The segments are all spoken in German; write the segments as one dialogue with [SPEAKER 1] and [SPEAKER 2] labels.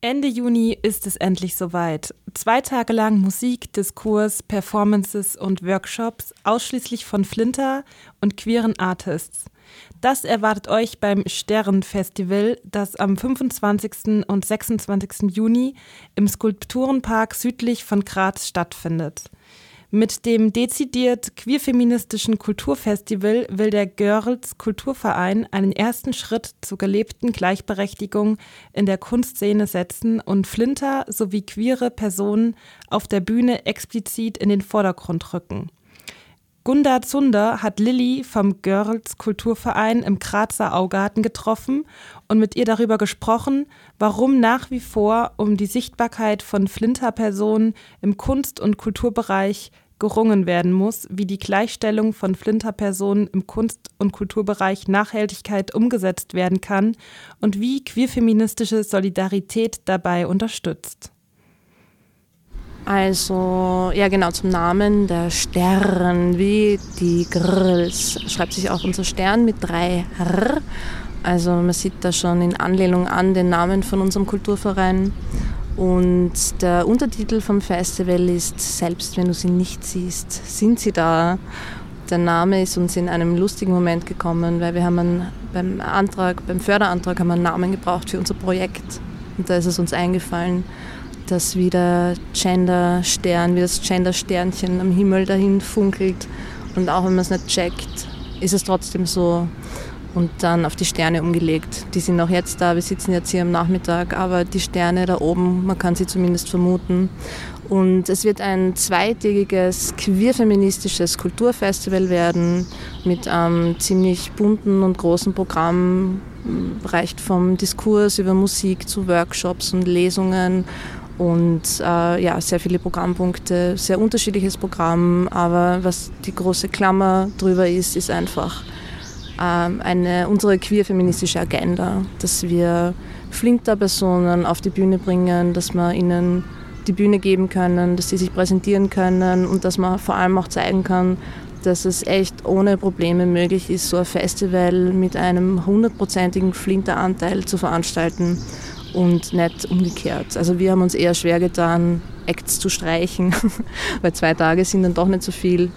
[SPEAKER 1] Ende Juni ist es endlich soweit. Zwei Tage lang Musik, Diskurs, Performances und Workshops, ausschließlich von Flinter und queeren Artists. Das erwartet euch beim Sternfestival, das am 25. und 26. Juni im Skulpturenpark südlich von Graz stattfindet. Mit dem dezidiert queerfeministischen Kulturfestival will der Girls Kulturverein einen ersten Schritt zur gelebten Gleichberechtigung in der Kunstszene setzen und Flinter sowie queere Personen auf der Bühne explizit in den Vordergrund rücken. Gunda Zunder hat Lilly vom Girls Kulturverein im Grazer Augarten getroffen und mit ihr darüber gesprochen, warum nach wie vor um die Sichtbarkeit von Flinter-Personen im Kunst- und Kulturbereich gerungen werden muss, wie die Gleichstellung von Flinter-Personen im Kunst- und Kulturbereich Nachhaltigkeit umgesetzt werden kann und wie queerfeministische Solidarität dabei unterstützt.
[SPEAKER 2] Also, ja genau, zum Namen der Stern, wie die Grills, schreibt sich auch unser Stern mit drei R. Also man sieht da schon in Anlehnung an den Namen von unserem Kulturverein. Und der Untertitel vom Festival ist Selbst wenn du sie nicht siehst, sind sie da. Der Name ist uns in einem lustigen Moment gekommen, weil wir haben einen, beim Antrag, beim Förderantrag haben wir einen Namen gebraucht für unser Projekt. Und da ist es uns eingefallen, dass wie der Gender-Stern, wie das Gender-Sternchen am Himmel dahin funkelt. Und auch wenn man es nicht checkt, ist es trotzdem so. Und dann auf die Sterne umgelegt. Die sind auch jetzt da, wir sitzen jetzt hier am Nachmittag, aber die Sterne da oben, man kann sie zumindest vermuten. Und es wird ein zweitägiges queer-feministisches Kulturfestival werden mit einem ziemlich bunten und großen Programm, reicht vom Diskurs über Musik zu Workshops und Lesungen und äh, ja, sehr viele Programmpunkte, sehr unterschiedliches Programm, aber was die große Klammer drüber ist, ist einfach ähm, eine, unsere queer-feministische Agenda, dass wir Flinter-Personen auf die Bühne bringen, dass wir ihnen die Bühne geben können, dass sie sich präsentieren können und dass man vor allem auch zeigen kann, dass es echt ohne Probleme möglich ist, so ein Festival mit einem hundertprozentigen Flinteranteil zu veranstalten und nicht umgekehrt. Also wir haben uns eher schwer getan, Acts zu streichen, weil zwei Tage sind dann doch nicht so viel.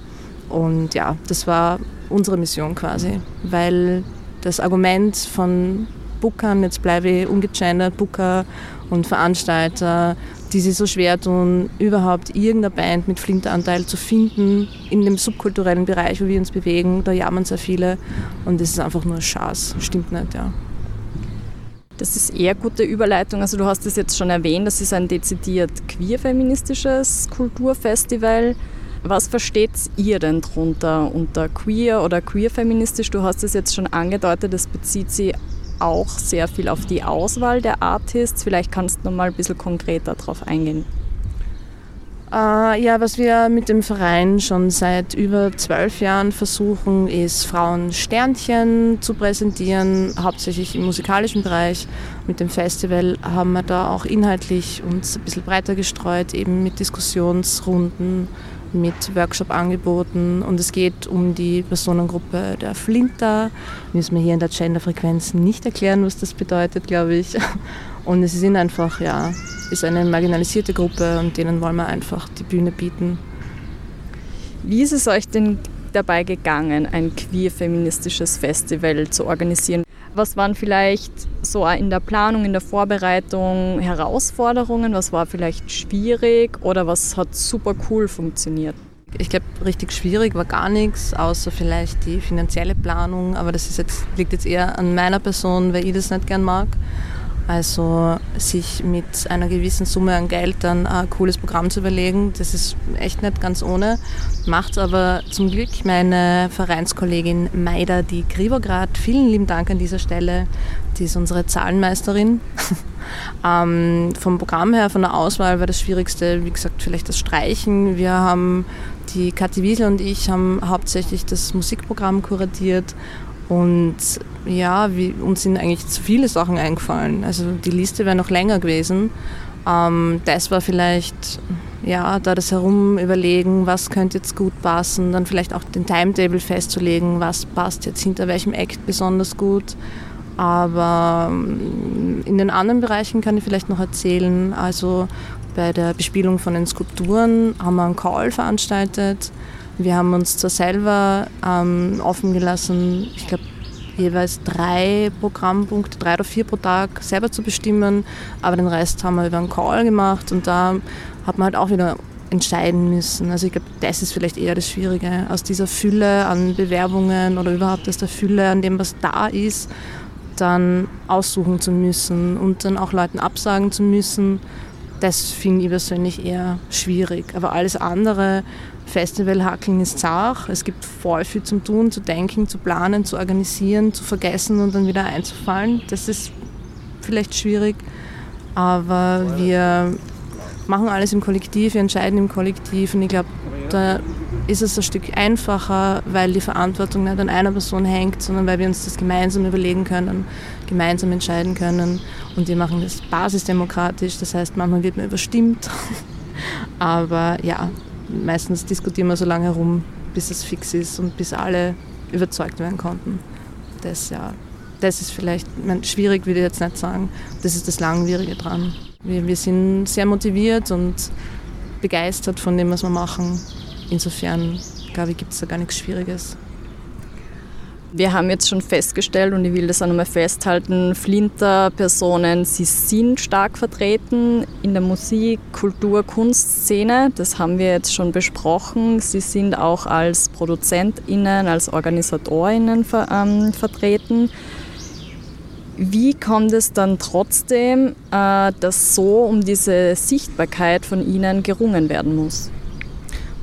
[SPEAKER 2] Und ja, das war unsere Mission quasi, weil das Argument von Bookern, jetzt bleibe ich ungegendert, Booker und Veranstalter, die sich so schwer tun, überhaupt irgendeine Band mit Flinteranteil zu finden in dem subkulturellen Bereich, wo wir uns bewegen. Da jammern sehr viele und das ist einfach nur Schaß. Stimmt nicht, ja.
[SPEAKER 3] Das ist eher gute Überleitung. Also du hast es jetzt schon erwähnt, das ist ein dezidiert queer-feministisches Kulturfestival. Was versteht ihr denn darunter unter queer oder queer-feministisch? Du hast es jetzt schon angedeutet, es bezieht sich auch sehr viel auf die Auswahl der Artists. Vielleicht kannst du noch mal ein bisschen konkreter darauf eingehen.
[SPEAKER 2] Äh, ja, was wir mit dem Verein schon seit über zwölf Jahren versuchen, ist Frauen Sternchen zu präsentieren, hauptsächlich im musikalischen Bereich. Mit dem Festival haben wir da auch inhaltlich uns ein bisschen breiter gestreut, eben mit Diskussionsrunden, mit Workshop-Angeboten und es geht um die Personengruppe der Flinter. Müssen wir hier in der Genderfrequenz nicht erklären, was das bedeutet, glaube ich. Und es sind einfach, ja, ist eine marginalisierte Gruppe und denen wollen wir einfach die Bühne bieten.
[SPEAKER 3] Wie ist es euch denn dabei gegangen, ein queer-feministisches Festival zu organisieren? Was waren vielleicht so in der Planung, in der Vorbereitung Herausforderungen? Was war vielleicht schwierig oder was hat super cool funktioniert?
[SPEAKER 2] Ich glaube, richtig schwierig war gar nichts, außer vielleicht die finanzielle Planung. Aber das jetzt, liegt jetzt eher an meiner Person, weil ich das nicht gern mag. Also sich mit einer gewissen Summe an Geld dann ein cooles Programm zu überlegen, das ist echt nicht ganz ohne. Macht aber zum Glück meine Vereinskollegin Maida die Gribograd. Vielen lieben Dank an dieser Stelle. Die ist unsere Zahlenmeisterin. ähm, vom Programm her, von der Auswahl war das Schwierigste, wie gesagt, vielleicht das Streichen. Wir haben, die Kathi Wiesel und ich haben hauptsächlich das Musikprogramm kuratiert und ja, wie, uns sind eigentlich zu viele Sachen eingefallen. Also die Liste wäre noch länger gewesen. Ähm, das war vielleicht, ja, da das herum überlegen, was könnte jetzt gut passen, dann vielleicht auch den Timetable festzulegen, was passt jetzt hinter welchem Act besonders gut. Aber ähm, in den anderen Bereichen kann ich vielleicht noch erzählen, also bei der Bespielung von den Skulpturen haben wir einen Call veranstaltet. Wir haben uns zwar selber ähm, offen gelassen, ich glaube jeweils drei Programmpunkte, drei oder vier pro Tag selber zu bestimmen, aber den Rest haben wir über einen Call gemacht und da hat man halt auch wieder entscheiden müssen. Also ich glaube, das ist vielleicht eher das Schwierige, aus dieser Fülle an Bewerbungen oder überhaupt aus der Fülle an dem, was da ist, dann aussuchen zu müssen und dann auch Leuten absagen zu müssen. Das finde ich persönlich eher schwierig. Aber alles andere, Festivalhackeln ist zart. Es gibt voll viel zum Tun, zu denken, zu planen, zu organisieren, zu vergessen und dann wieder einzufallen. Das ist vielleicht schwierig. Aber wir machen alles im Kollektiv, wir entscheiden im Kollektiv und ich glaube, da ist es ein Stück einfacher, weil die Verantwortung nicht an einer Person hängt, sondern weil wir uns das gemeinsam überlegen können, gemeinsam entscheiden können und wir machen das basisdemokratisch, das heißt, manchmal wird man überstimmt, aber ja, meistens diskutieren wir so lange herum, bis es fix ist und bis alle überzeugt werden konnten. Das, ja, das ist vielleicht, meine, schwierig würde ich jetzt nicht sagen, das ist das Langwierige dran. Wir, wir sind sehr motiviert und begeistert von dem, was wir machen. Insofern, glaube ich, gibt es da gar nichts Schwieriges.
[SPEAKER 3] Wir haben jetzt schon festgestellt, und ich will das auch nochmal festhalten, Flinter-Personen, sie sind stark vertreten in der Musik-, Kultur-, Kunstszene. Das haben wir jetzt schon besprochen. Sie sind auch als ProduzentInnen, als OrganisatorInnen ver ähm, vertreten. Wie kommt es dann trotzdem, äh, dass so um diese Sichtbarkeit von Ihnen gerungen werden muss?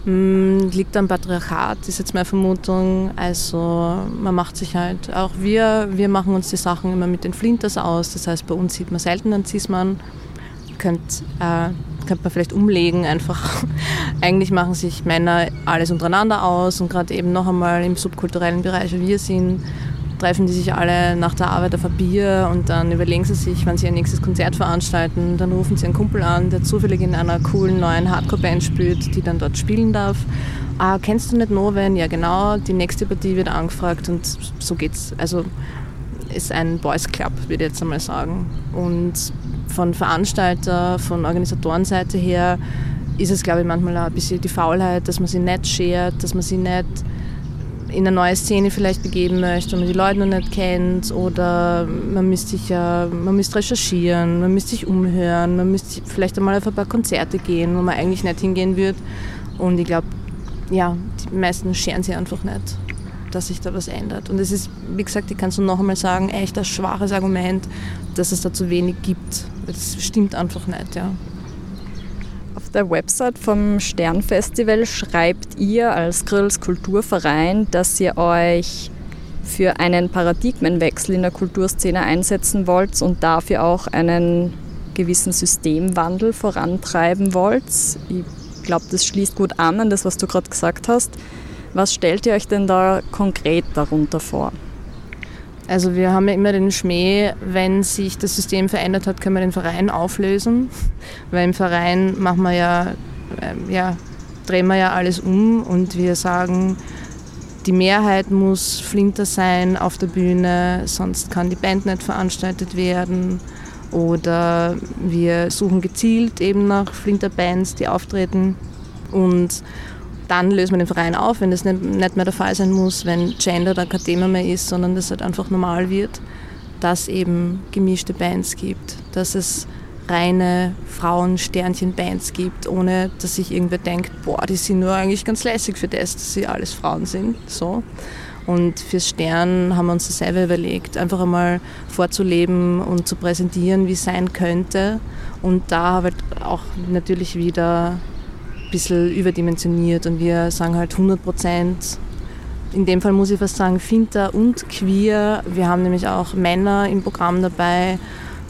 [SPEAKER 2] Hm, liegt am Patriarchat, ist jetzt meine Vermutung. Also man macht sich halt, auch wir, wir machen uns die Sachen immer mit den Flinters aus. Das heißt, bei uns sieht man selten einen Cis-Mann. Äh, könnte man vielleicht umlegen einfach. Eigentlich machen sich Männer alles untereinander aus und gerade eben noch einmal im subkulturellen Bereich, wie wir sind, treffen die sich alle nach der Arbeit auf ein Bier und dann überlegen sie sich, wann sie ein nächstes Konzert veranstalten. Dann rufen sie einen Kumpel an, der zufällig in einer coolen neuen Hardcore-Band spielt, die dann dort spielen darf. Ah, kennst du nicht Noven? Ja, genau. Die nächste Partie wird angefragt und so geht's. Also ist ein Boys Club, würde ich jetzt einmal sagen. Und von Veranstalter, von Organisatorenseite her ist es, glaube ich, manchmal auch ein bisschen die Faulheit, dass man sie nicht schert, dass man sie nicht in eine neue Szene vielleicht begeben möchte und man die Leute noch nicht kennt oder man müsste sich ja, man müsste recherchieren, man müsste sich umhören, man müsste vielleicht einmal auf ein paar Konzerte gehen, wo man eigentlich nicht hingehen würde. Und ich glaube, ja, die meisten scheren sich einfach nicht, dass sich da was ändert. Und es ist, wie gesagt, ich kann es nur noch einmal sagen, echt ein schwaches Argument, dass es da zu wenig gibt. Das stimmt einfach nicht, ja.
[SPEAKER 3] Auf der Website vom Sternfestival schreibt ihr als Grills Kulturverein, dass ihr euch für einen Paradigmenwechsel in der Kulturszene einsetzen wollt und dafür auch einen gewissen Systemwandel vorantreiben wollt. Ich glaube, das schließt gut an an das, was du gerade gesagt hast. Was stellt ihr euch denn da konkret darunter vor?
[SPEAKER 2] Also wir haben ja immer den Schmäh, wenn sich das System verändert hat, können wir den Verein auflösen. Weil im Verein machen wir ja, äh, ja, drehen wir ja alles um und wir sagen, die Mehrheit muss Flinter sein auf der Bühne, sonst kann die Band nicht veranstaltet werden. Oder wir suchen gezielt eben nach Flinter-Bands, die auftreten. Und dann löst man den Verein auf, wenn das nicht, nicht mehr der Fall sein muss, wenn Gender da kein Thema mehr ist, sondern das halt einfach normal wird, dass eben gemischte Bands gibt, dass es reine Frauen-Sternchen-Bands gibt, ohne dass sich irgendwer denkt, boah, die sind nur eigentlich ganz lässig für das, dass sie alles Frauen sind. So. Und fürs Stern haben wir uns das selber überlegt, einfach einmal vorzuleben und zu präsentieren, wie es sein könnte. Und da halt auch natürlich wieder bisschen überdimensioniert und wir sagen halt 100 Prozent. In dem Fall muss ich fast sagen, Finter und Queer. Wir haben nämlich auch Männer im Programm dabei.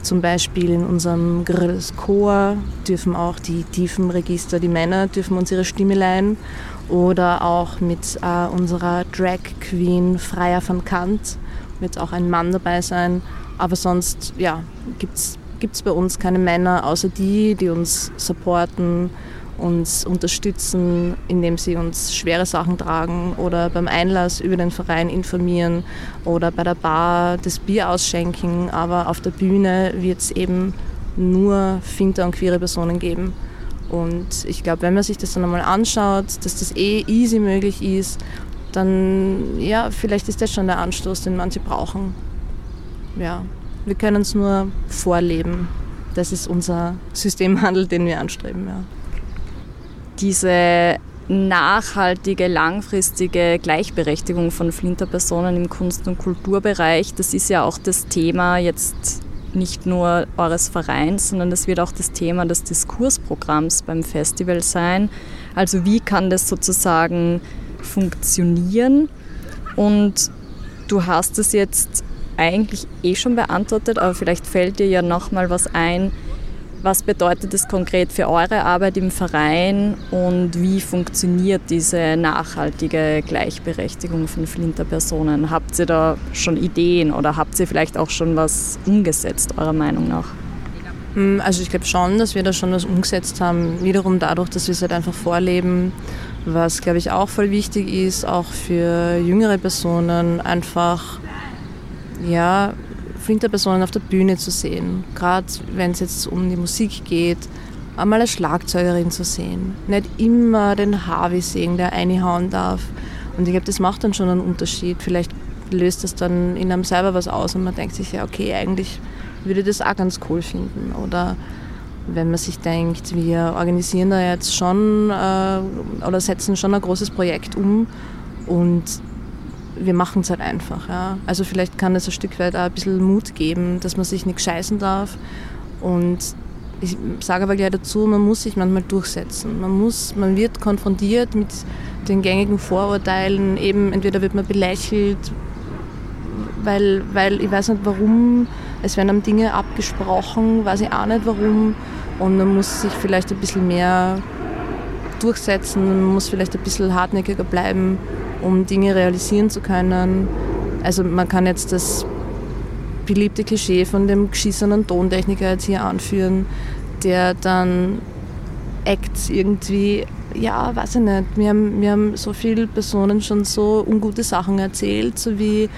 [SPEAKER 2] Zum Beispiel in unserem Grills Chor dürfen auch die tiefen Register, die Männer dürfen uns ihre Stimme leihen. Oder auch mit äh, unserer Drag Queen Freier van Kant wird auch ein Mann dabei sein. Aber sonst ja, gibt es bei uns keine Männer, außer die, die uns supporten uns unterstützen, indem sie uns schwere Sachen tragen oder beim Einlass über den Verein informieren oder bei der Bar das Bier ausschenken. Aber auf der Bühne wird es eben nur Finter und queere Personen geben. Und ich glaube, wenn man sich das dann einmal anschaut, dass das eh easy möglich ist, dann ja, vielleicht ist das schon der Anstoß, den manche brauchen. Ja, wir können es nur vorleben. Das ist unser Systemhandel, den wir anstreben. Ja.
[SPEAKER 3] Diese nachhaltige, langfristige Gleichberechtigung von Flinterpersonen im Kunst- und Kulturbereich, das ist ja auch das Thema jetzt nicht nur eures Vereins, sondern das wird auch das Thema des Diskursprogramms beim Festival sein. Also wie kann das sozusagen funktionieren? Und du hast es jetzt eigentlich eh schon beantwortet, aber vielleicht fällt dir ja noch mal was ein. Was bedeutet das konkret für eure Arbeit im Verein und wie funktioniert diese nachhaltige Gleichberechtigung von Flinterpersonen? Habt ihr da schon Ideen oder habt ihr vielleicht auch schon was umgesetzt, eurer Meinung nach?
[SPEAKER 2] Hm, also ich glaube schon, dass wir da schon was umgesetzt haben. Wiederum dadurch, dass wir es halt einfach vorleben, was glaube ich auch voll wichtig ist, auch für jüngere Personen einfach ja, Flinterpersonen auf der Bühne zu sehen. Gerade wenn es jetzt um die Musik geht, einmal eine Schlagzeugerin zu sehen. Nicht immer den Harvey sehen, der reinhauen darf. Und ich glaube, das macht dann schon einen Unterschied. Vielleicht löst das dann in einem selber was aus und man denkt sich ja, okay, eigentlich würde das auch ganz cool finden. Oder wenn man sich denkt, wir organisieren da jetzt schon äh, oder setzen schon ein großes Projekt um und wir machen es halt einfach. Ja. Also vielleicht kann es ein Stück weit auch ein bisschen Mut geben, dass man sich nicht scheißen darf. Und ich sage aber gleich dazu, man muss sich manchmal durchsetzen. Man, muss, man wird konfrontiert mit den gängigen Vorurteilen. Eben entweder wird man belächelt, weil, weil ich weiß nicht warum, es werden dann Dinge abgesprochen, weiß ich auch nicht warum. Und man muss sich vielleicht ein bisschen mehr durchsetzen, man muss vielleicht ein bisschen hartnäckiger bleiben um Dinge realisieren zu können. Also man kann jetzt das beliebte Klischee von dem geschissenen Tontechniker jetzt hier anführen, der dann Acts irgendwie, ja, weiß ich nicht, wir haben, wir haben so viele Personen schon so ungute Sachen erzählt, so wie,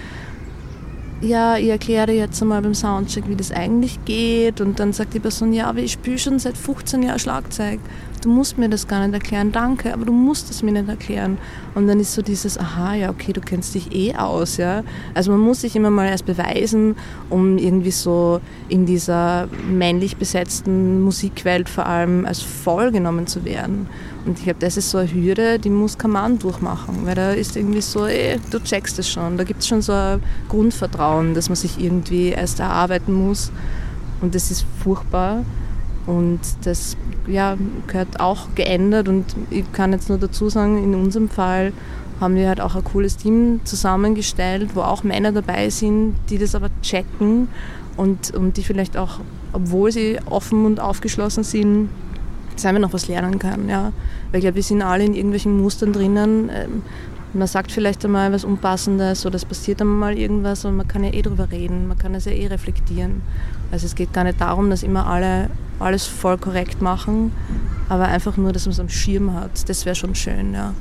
[SPEAKER 2] ja, ich erkläre jetzt einmal beim Soundcheck, wie das eigentlich geht. Und dann sagt die Person, ja, aber ich spiele schon seit 15 Jahren Schlagzeug du musst mir das gar nicht erklären, danke, aber du musst es mir nicht erklären. Und dann ist so dieses, aha, ja, okay, du kennst dich eh aus, ja. Also man muss sich immer mal erst beweisen, um irgendwie so in dieser männlich besetzten Musikwelt vor allem als voll genommen zu werden. Und ich glaube, das ist so eine Hürde, die muss kein Mann durchmachen, weil da ist irgendwie so, ey, du checkst es schon. Da gibt es schon so ein Grundvertrauen, dass man sich irgendwie erst erarbeiten muss. Und das ist furchtbar. Und das ja, gehört auch geändert. Und ich kann jetzt nur dazu sagen, in unserem Fall haben wir halt auch ein cooles Team zusammengestellt, wo auch Männer dabei sind, die das aber checken und, und die vielleicht auch, obwohl sie offen und aufgeschlossen sind, selber noch was lernen können. Ja. Weil ich glaube, wir sind alle in irgendwelchen Mustern drinnen. Ähm, man sagt vielleicht einmal was Unpassendes oder es passiert einmal irgendwas, aber man kann ja eh drüber reden, man kann es ja eh reflektieren. Also es geht gar nicht darum, dass immer alle alles voll korrekt machen, aber einfach nur, dass man es am Schirm hat. Das wäre schon schön, ja.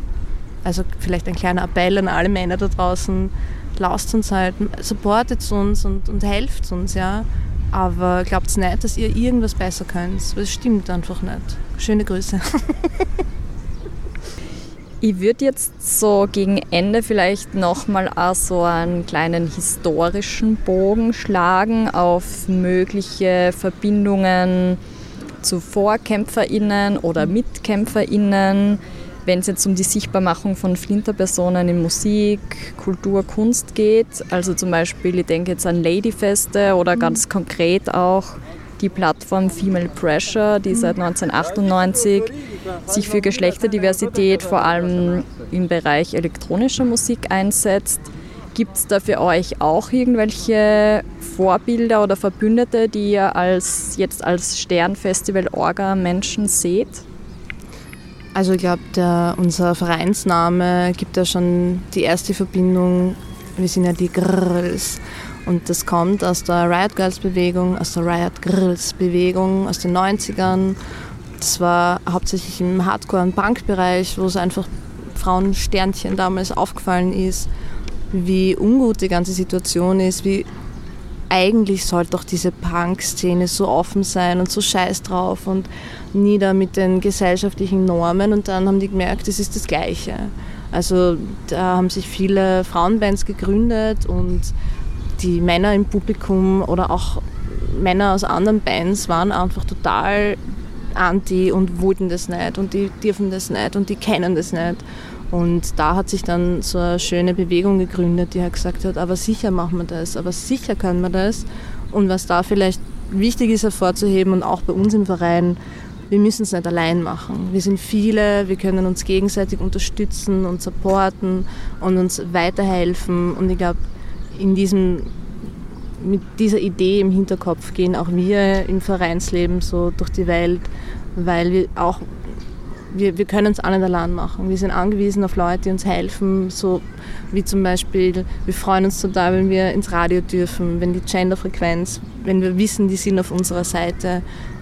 [SPEAKER 2] Also vielleicht ein kleiner Appell an alle Männer da draußen, lasst uns halt, supportet uns und, und helft uns, ja. Aber glaubt nicht, dass ihr irgendwas besser könnt. Das stimmt einfach nicht. Schöne Grüße.
[SPEAKER 3] Ich würde jetzt so gegen Ende vielleicht nochmal so einen kleinen historischen Bogen schlagen auf mögliche Verbindungen zu VorkämpferInnen oder MitkämpferInnen, wenn es jetzt um die Sichtbarmachung von Flinterpersonen in Musik, Kultur, Kunst geht. Also zum Beispiel, ich denke jetzt an Ladyfeste oder ganz konkret auch die Plattform Female Pressure, die seit 1998 sich für Geschlechterdiversität vor allem im Bereich elektronischer Musik einsetzt. Gibt es da für euch auch irgendwelche Vorbilder oder Verbündete, die ihr als, jetzt als Sternfestival-Orga-Menschen seht?
[SPEAKER 2] Also ich glaube, unser Vereinsname gibt ja schon die erste Verbindung. Wir sind ja die Girls. Und das kommt aus der Riot Girls Bewegung, aus der Riot Girls Bewegung aus den 90ern. Das war hauptsächlich im Hardcore- und Punkbereich, wo es einfach Frauensternchen damals aufgefallen ist, wie ungut die ganze Situation ist, wie eigentlich sollte doch diese Punk-Szene so offen sein und so scheiß drauf und nieder mit den gesellschaftlichen Normen und dann haben die gemerkt, es ist das Gleiche. Also da haben sich viele Frauenbands gegründet und die Männer im Publikum oder auch Männer aus anderen Bands waren einfach total anti und wollten das nicht und die dürfen das nicht und die kennen das nicht. Und da hat sich dann so eine schöne Bewegung gegründet, die halt gesagt hat, aber sicher machen wir das, aber sicher können wir das. Und was da vielleicht wichtig ist hervorzuheben und auch bei uns im Verein, wir müssen es nicht allein machen. Wir sind viele, wir können uns gegenseitig unterstützen und supporten und uns weiterhelfen. Und ich glaube, in diesem, mit dieser Idee im Hinterkopf gehen auch wir im Vereinsleben so durch die Welt, weil wir auch wir, wir können es auch nicht allein machen. Wir sind angewiesen auf Leute, die uns helfen, so wie zum Beispiel, wir freuen uns total, wenn wir ins Radio dürfen, wenn die Genderfrequenz, wenn wir wissen, die sind auf unserer Seite.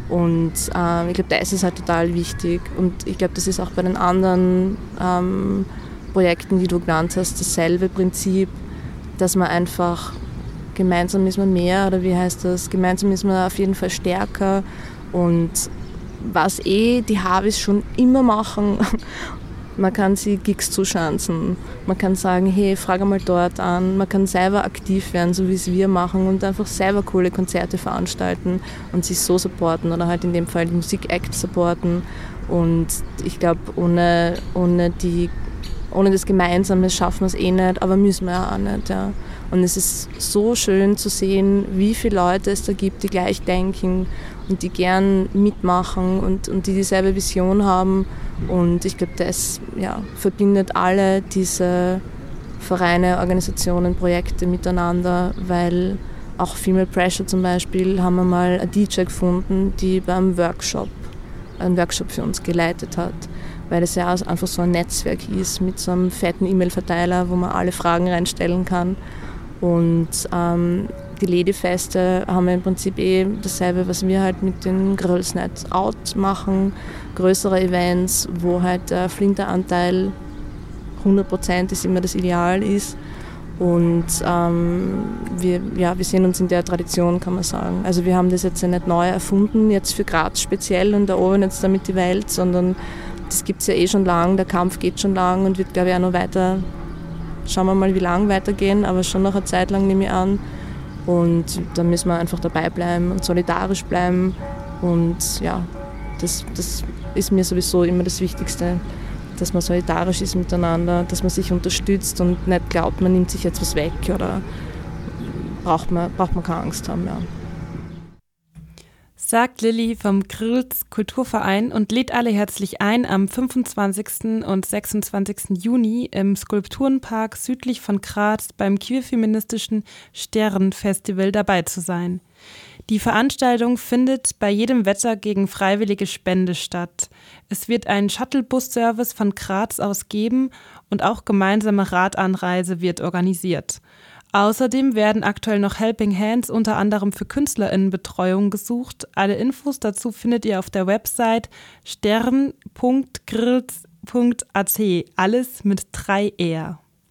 [SPEAKER 2] Und ähm, ich glaube, das ist halt total wichtig. Und ich glaube, das ist auch bei den anderen ähm, Projekten, die du genannt hast, dasselbe Prinzip, dass man einfach gemeinsam ist man mehr oder wie heißt das? Gemeinsam ist man auf jeden Fall stärker und was eh die Harvis schon immer machen. Man kann sie Gigs zuschanzen. Man kann sagen, hey, frage mal dort an. Man kann selber aktiv werden, so wie es wir machen und einfach selber coole Konzerte veranstalten und sich so supporten oder halt in dem Fall die Musik-Act supporten. Und ich glaube, ohne, ohne, ohne das Gemeinsame schaffen wir es eh nicht, aber müssen wir ja auch nicht. Ja. Und es ist so schön zu sehen, wie viele Leute es da gibt, die gleich denken und die gern mitmachen und, und die dieselbe Vision haben. Und ich glaube, das ja, verbindet alle diese Vereine, Organisationen, Projekte miteinander, weil auch Female Pressure zum Beispiel haben wir mal eine DJ gefunden, die beim Workshop, einen Workshop für uns geleitet hat, weil es ja einfach so ein Netzwerk ist mit so einem fetten E-Mail-Verteiler, wo man alle Fragen reinstellen kann. Und ähm, die Ladyfeste haben im Prinzip eh dasselbe, was wir halt mit den Girls Night Out machen. Größere Events, wo halt der Flinteranteil 100% ist immer das Ideal ist. Und ähm, wir, ja, wir sehen uns in der Tradition, kann man sagen. Also wir haben das jetzt ja nicht neu erfunden, jetzt für Graz speziell und erobern jetzt damit die Welt, sondern das gibt es ja eh schon lang, der Kampf geht schon lang und wird, glaube ich, auch noch weiter, schauen wir mal, wie lang weitergehen, aber schon noch eine Zeit lang nehme ich an. Und da müssen wir einfach dabei bleiben und solidarisch bleiben. Und ja, das, das ist mir sowieso immer das Wichtigste, dass man solidarisch ist miteinander, dass man sich unterstützt und nicht glaubt, man nimmt sich jetzt was weg oder braucht man, braucht man keine Angst haben. Ja
[SPEAKER 1] sagt Lilly vom Grills Kulturverein und lädt alle herzlich ein, am 25. und 26. Juni im Skulpturenpark südlich von Graz beim queerfeministischen Sternfestival dabei zu sein. Die Veranstaltung findet bei jedem Wetter gegen freiwillige Spende statt. Es wird einen Shuttlebus-Service von Graz aus geben und auch gemeinsame Radanreise wird organisiert. Außerdem werden aktuell noch Helping Hands unter anderem für KünstlerInnenbetreuung gesucht. Alle Infos dazu findet ihr auf der Website stern.grills.at. Alles mit 3 R.